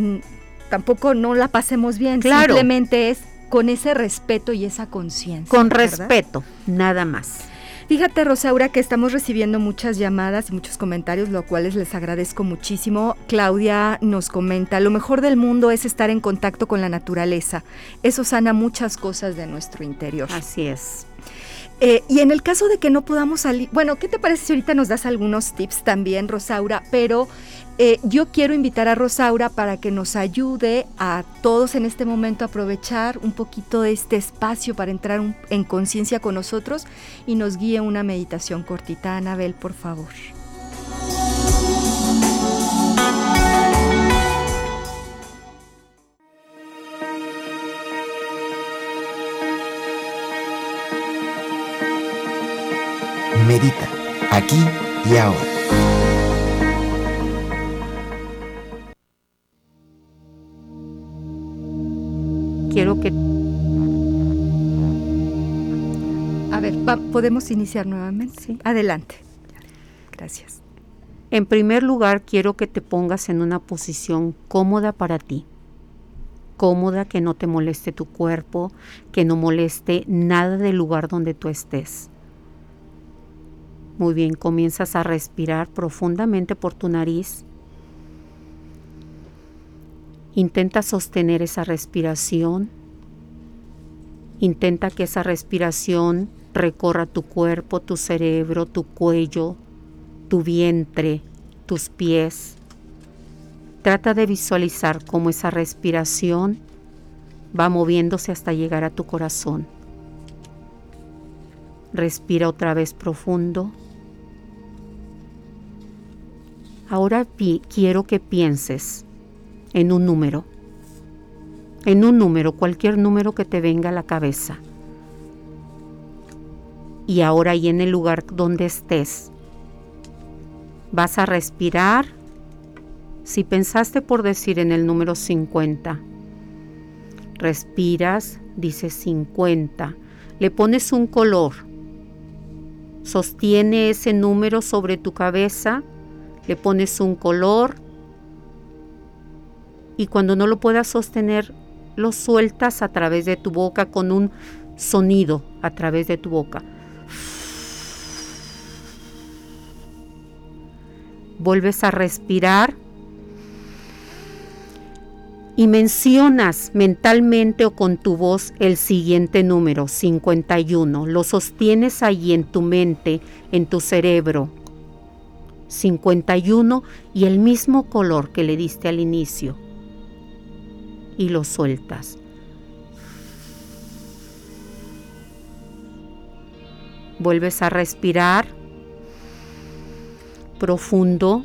tampoco no la pasemos bien. Simplemente es con ese respeto y esa conciencia. Con respeto, nada más. Fíjate, Rosaura, que estamos recibiendo muchas llamadas y muchos comentarios, lo cuales les agradezco muchísimo. Claudia nos comenta, lo mejor del mundo es estar en contacto con la naturaleza. Eso sana muchas cosas de nuestro interior. Así es. Eh, y en el caso de que no podamos salir, bueno, ¿qué te parece si ahorita nos das algunos tips también, Rosaura? Pero eh, yo quiero invitar a Rosaura para que nos ayude a todos en este momento a aprovechar un poquito de este espacio para entrar en conciencia con nosotros y nos guíe una meditación cortita. Anabel, por favor. Medita, aquí y ahora. Que... A ver, ¿podemos iniciar nuevamente? Sí. Adelante. Gracias. En primer lugar, quiero que te pongas en una posición cómoda para ti. Cómoda, que no te moleste tu cuerpo, que no moleste nada del lugar donde tú estés. Muy bien, comienzas a respirar profundamente por tu nariz Intenta sostener esa respiración. Intenta que esa respiración recorra tu cuerpo, tu cerebro, tu cuello, tu vientre, tus pies. Trata de visualizar cómo esa respiración va moviéndose hasta llegar a tu corazón. Respira otra vez profundo. Ahora quiero que pienses en un número. En un número, cualquier número que te venga a la cabeza. Y ahora y en el lugar donde estés, vas a respirar. Si pensaste por decir en el número 50, respiras, dices 50, le pones un color, sostiene ese número sobre tu cabeza, le pones un color, y cuando no lo puedas sostener, lo sueltas a través de tu boca con un sonido a través de tu boca. Vuelves a respirar y mencionas mentalmente o con tu voz el siguiente número, 51. Lo sostienes ahí en tu mente, en tu cerebro. 51 y el mismo color que le diste al inicio. Y lo sueltas. Vuelves a respirar profundo.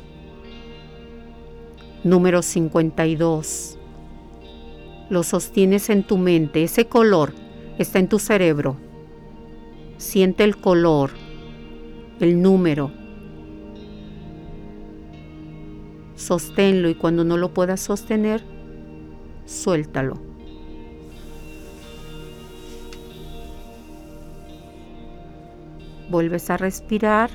Número 52. Lo sostienes en tu mente. Ese color está en tu cerebro. Siente el color, el número. Sosténlo y cuando no lo puedas sostener, suéltalo. Vuelves a respirar.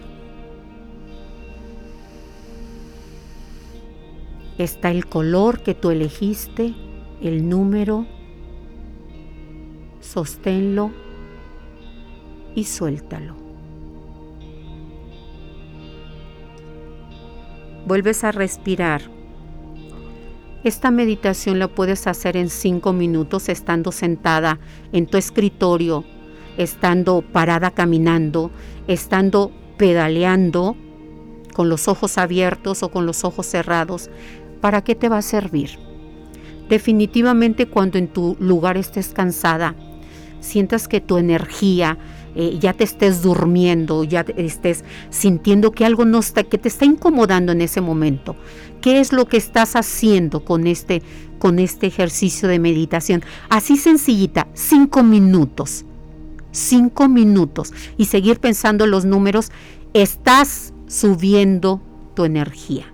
Está el color que tú elegiste, el número. Sosténlo y suéltalo. Vuelves a respirar. Esta meditación la puedes hacer en cinco minutos estando sentada en tu escritorio, estando parada caminando, estando pedaleando con los ojos abiertos o con los ojos cerrados. ¿Para qué te va a servir? Definitivamente cuando en tu lugar estés cansada, sientas que tu energía eh, ya te estés durmiendo, ya estés sintiendo que algo no está, que te está incomodando en ese momento. ¿Qué es lo que estás haciendo con este, con este ejercicio de meditación? Así sencillita, cinco minutos. Cinco minutos. Y seguir pensando los números, estás subiendo tu energía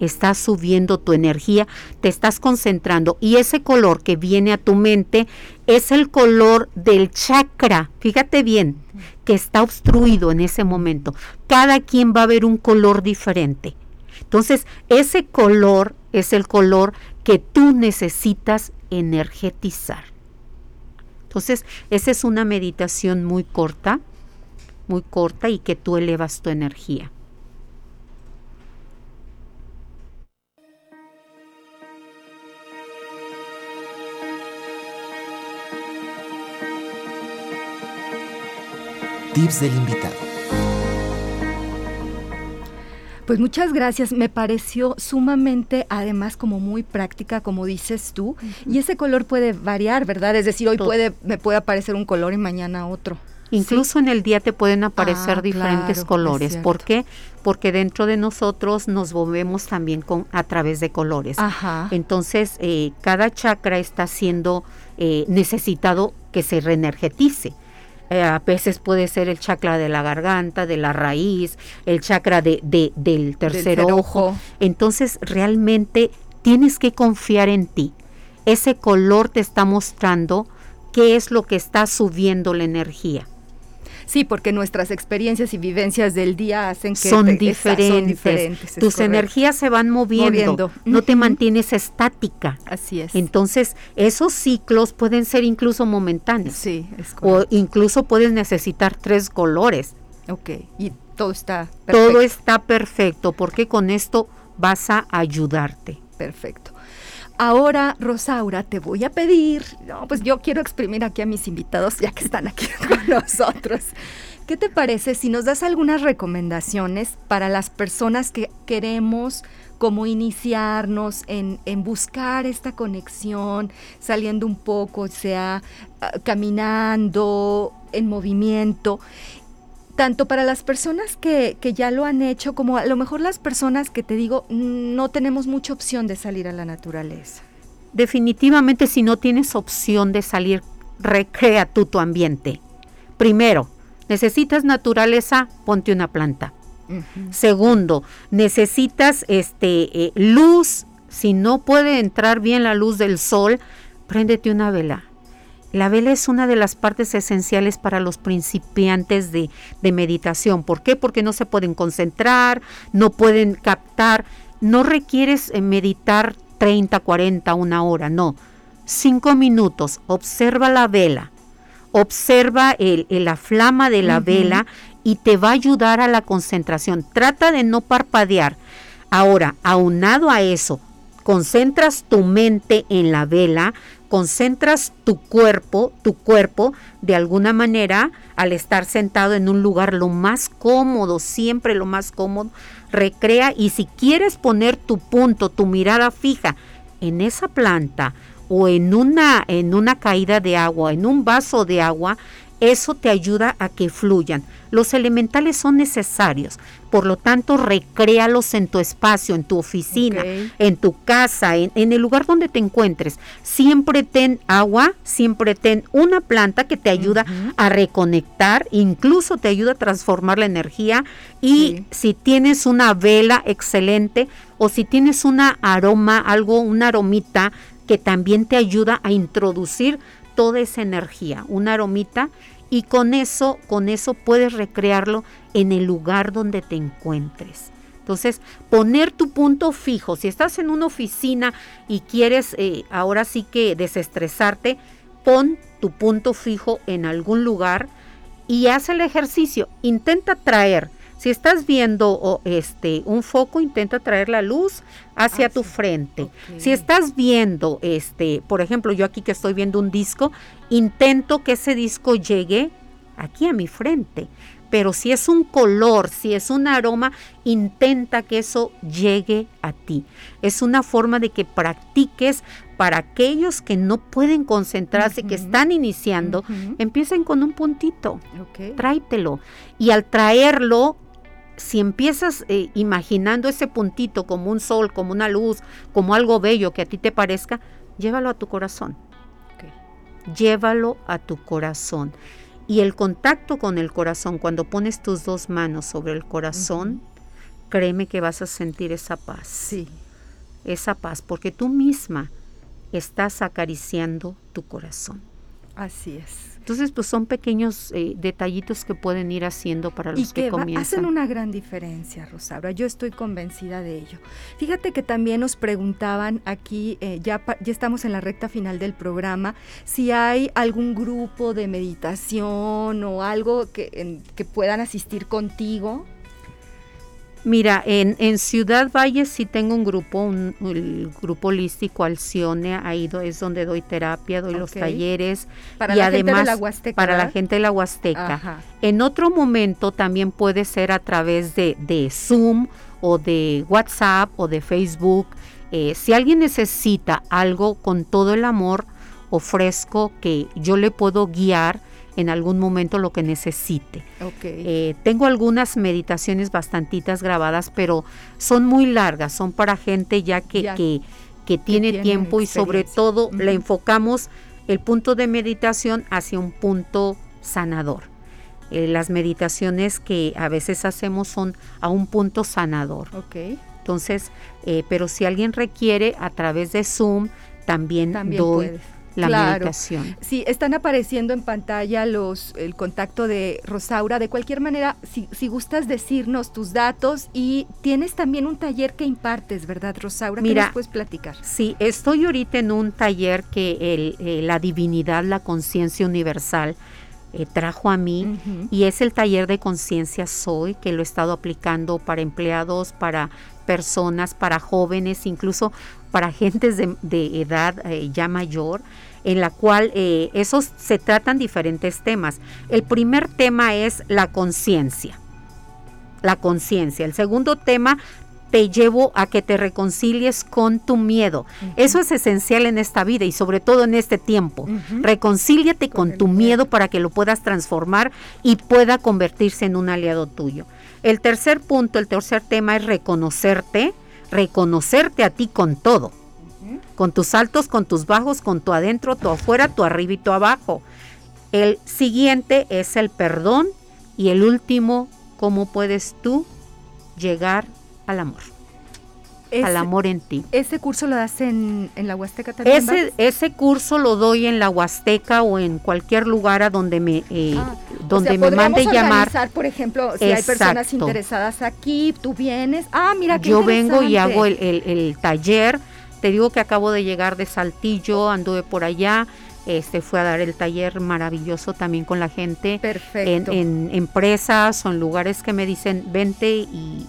estás subiendo tu energía, te estás concentrando y ese color que viene a tu mente es el color del chakra. Fíjate bien, que está obstruido en ese momento. Cada quien va a ver un color diferente. Entonces, ese color es el color que tú necesitas energetizar. Entonces, esa es una meditación muy corta, muy corta y que tú elevas tu energía. Tips del invitado. Pues muchas gracias, me pareció sumamente, además como muy práctica, como dices tú, y ese color puede variar, ¿verdad? Es decir, hoy puede, me puede aparecer un color y mañana otro. Incluso en el día te pueden aparecer ah, diferentes colores. ¿Por qué? Porque dentro de nosotros nos movemos también con, a través de colores. Ajá. Entonces, eh, cada chakra está siendo eh, necesitado que se reenergetice. Eh, a veces puede ser el chakra de la garganta, de la raíz, el chakra de, del tercer, ojo. Entonces realmente tienes que confiar en ti. Ese color te está mostrando qué es lo que está subiendo la energía. Sí, porque nuestras experiencias y vivencias del día hacen que son, diferentes. Tus energías se van moviendo, no te mantienes estática. Así es. Entonces, esos ciclos pueden ser incluso momentáneos. Sí, es O incluso puedes necesitar tres colores. Ok, y todo está perfecto. Todo está perfecto, porque con esto vas a ayudarte. Perfecto. Ahora, Rosaura, te voy a pedir, no, pues yo quiero exprimir aquí a mis invitados ya que están aquí con nosotros. ¿Qué te parece si nos das algunas recomendaciones para las personas que queremos como iniciarnos en, en buscar esta conexión, saliendo un poco, sea ah, caminando, en movimiento? Tanto para las personas que, que, ya lo han hecho como a lo mejor las personas que te digo no tenemos mucha opción de salir a la naturaleza. Definitivamente si no tienes opción de salir, recrea tú tu ambiente. Primero, necesitas naturaleza, ponte una planta. Segundo, necesitas este eh, luz, si no puede entrar bien la luz del sol, préndete una vela la vela es una de las partes esenciales para los principiantes de, meditación. ¿Por qué? Porque no se pueden concentrar, no pueden captar. No requieres eh, meditar 30, 40, una hora, no. Cinco minutos, observa la vela, observa el, la flama de la vela y te va a ayudar a la concentración. Trata de no parpadear. Ahora, aunado a eso, concentras tu mente en la vela, concentras tu cuerpo, tu cuerpo, de alguna manera, al estar sentado en un lugar lo más cómodo, siempre lo más cómodo, recrea y si quieres poner tu punto, tu mirada fija en esa planta o en una, en una caída de agua, en un vaso de agua, eso te ayuda a que fluyan. Los elementales son necesarios, por lo tanto, recréalos en tu espacio, en tu oficina, en tu casa, en, el lugar donde te encuentres. Siempre ten agua, siempre ten una planta que te ayuda a reconectar, incluso te ayuda a transformar la energía. Y si tienes una vela excelente o si tienes una aroma, algo, una aromita que también te ayuda a introducir toda esa energía, una aromita y con eso, con eso puedes recrearlo en el lugar donde te encuentres. Entonces, poner tu punto fijo. Si estás en una oficina y quieres eh, ahora sí que desestresarte, pon tu punto fijo en algún lugar y haz el ejercicio. Intenta traer si estás viendo este, un foco, intenta traer la luz hacia ah, tu frente. Si estás viendo, este, por ejemplo, yo aquí que estoy viendo un disco, intento que ese disco llegue aquí a mi frente. Pero si es un color, si es un aroma, intenta que eso llegue a ti. Es una forma de que practiques para aquellos que no pueden concentrarse, que están iniciando, empiecen con un puntito. Tráetelo. Y al traerlo, si empiezas eh, imaginando ese puntito como un sol, como una luz, como algo bello que a ti te parezca, llévalo a tu corazón. Llévalo a tu corazón. Y el contacto con el corazón, cuando pones tus dos manos sobre el corazón, créeme que vas a sentir esa paz. Sí. Esa paz, porque tú misma estás acariciando tu corazón. Así es. Entonces, pues son pequeños eh, detallitos que pueden ir haciendo para los que, comienzan. Hacen una gran diferencia, Rosaura. Yo estoy convencida de ello. Fíjate que también nos preguntaban aquí, eh, ya, ya estamos en la recta final del programa, si hay algún grupo de meditación o algo que, que puedan asistir contigo. Mira, en, en, Ciudad Valle sí tengo un grupo, un, el grupo holístico Alcione, ahí es donde doy terapia, doy los talleres. Para la gente de la Huasteca. Para la gente de la Huasteca. En otro momento también puede ser a través de, de Zoom o de WhatsApp o de Facebook. Eh, si alguien necesita algo con todo el amor, ofrezco que yo le puedo guiar en algún momento lo que necesite. Eh, tengo algunas meditaciones bastantitas grabadas, pero son muy largas, son para gente ya que, que, tiene tiempo y sobre todo le enfocamos el punto de meditación hacia un punto sanador. Eh, las meditaciones que a veces hacemos son a un punto sanador. Entonces, eh, pero si alguien requiere a través de Zoom, también, doy la meditación. Sí, están apareciendo en pantalla los el contacto de Rosaura. De cualquier manera, si, si gustas decirnos tus datos y tienes también un taller que impartes, ¿verdad, Rosaura? Mira, ¿Qué nos puedes platicar? Sí, estoy ahorita en un taller que el, eh, la divinidad, la conciencia universal eh, trajo a mí y es el taller de conciencia Soy, que lo he estado aplicando para empleados, para personas, para jóvenes, incluso para gentes de, edad eh, ya mayor, en la cual eh, esos se tratan diferentes temas. El primer tema es la conciencia, la conciencia. El segundo tema te llevo a que te reconcilies con tu miedo. Eso es esencial en esta vida y sobre todo en este tiempo. Reconcíliate con, tu miedo para que lo puedas transformar y pueda convertirse en un aliado tuyo. El tercer punto, el tercer tema es reconocerte, reconocerte a ti con todo, con tus altos, con tus bajos, con tu adentro, tu afuera, tu arriba y tu abajo. El siguiente es el perdón y el último, cómo puedes tú llegar al amor al amor en ti. ¿Ese curso lo das en, la Huasteca también? Ese, ese curso lo doy en la Huasteca o en cualquier lugar a donde me, eh, ah, donde me mande llamar. por ejemplo, si hay personas interesadas aquí, tú vienes. Ah, mira, qué Yo vengo y hago el, el, taller. Te digo que acabo de llegar de Saltillo, anduve por allá. Este fue a dar el taller maravilloso también con la gente. Perfecto. En, en empresas o en lugares que me dicen, vente y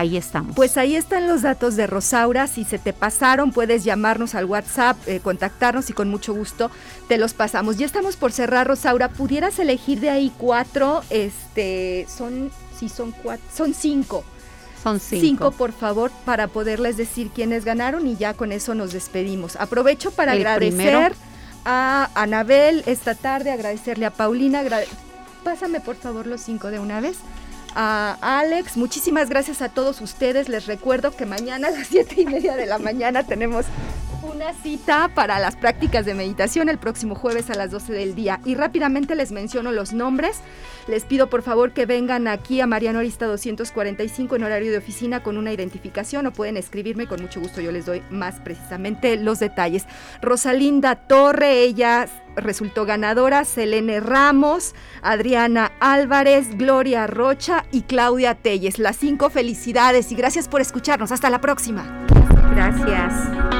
ahí estamos. Pues ahí están los datos de Rosaura. Si se te pasaron, puedes llamarnos al WhatsApp, eh, contactarnos y con mucho gusto te los pasamos. Ya estamos por cerrar, Rosaura. ¿Pudieras elegir de ahí cuatro? Este, son, sí, son cuatro, son cinco. Son cinco. Cinco, por favor, para poderles decir quiénes ganaron y ya con eso nos despedimos. Aprovecho para agradecer a Anabel esta tarde, agradecerle a Paulina. Pásame, por favor, los cinco de una vez a Alex. Muchísimas gracias a todos ustedes. Les recuerdo que mañana a las siete y media de la mañana tenemos una cita para las prácticas de meditación el próximo jueves a las 12 del día. Y rápidamente les menciono los nombres. Les pido por favor que vengan aquí a Mariano Arista 245 en horario de oficina con una identificación o pueden escribirme con mucho gusto yo les doy más precisamente los detalles. Rosalinda Torre, ella resultó ganadora, Selene Ramos, Adriana Álvarez, Gloria Rocha y Claudia Telles. Las cinco felicidades y gracias por escucharnos. Hasta la próxima. Gracias.